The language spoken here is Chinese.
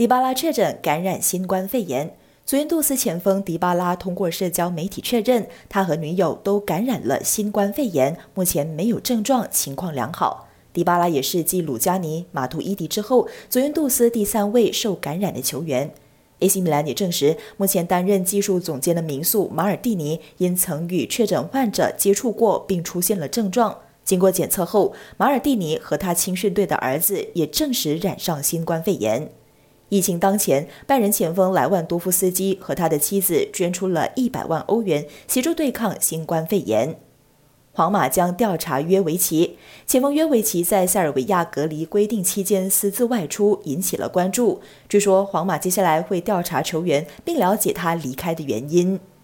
迪巴拉确诊感染新冠肺炎。祖云杜斯前锋迪巴拉通过社交媒体确认，他和女友都感染了新冠肺炎，目前没有症状，情况良好。迪巴拉也是继鲁加尼、马图伊迪之后，祖云杜斯第三位受感染的球员。AC 米兰也证实，目前担任技术总监的名宿马尔蒂尼因曾与确诊患者接触过，并出现了症状。经过检测后，马尔蒂尼和他青训队的儿子也证实染上新冠肺炎。疫情当前，拜仁前锋莱万多夫斯基和他的妻子捐出了一百万欧元，协助对抗新冠肺炎。皇马将调查约维奇前锋约维奇在塞尔维亚隔离规定期间私自外出，引起了关注。据说，皇马接下来会调查球员，并了解他离开的原因。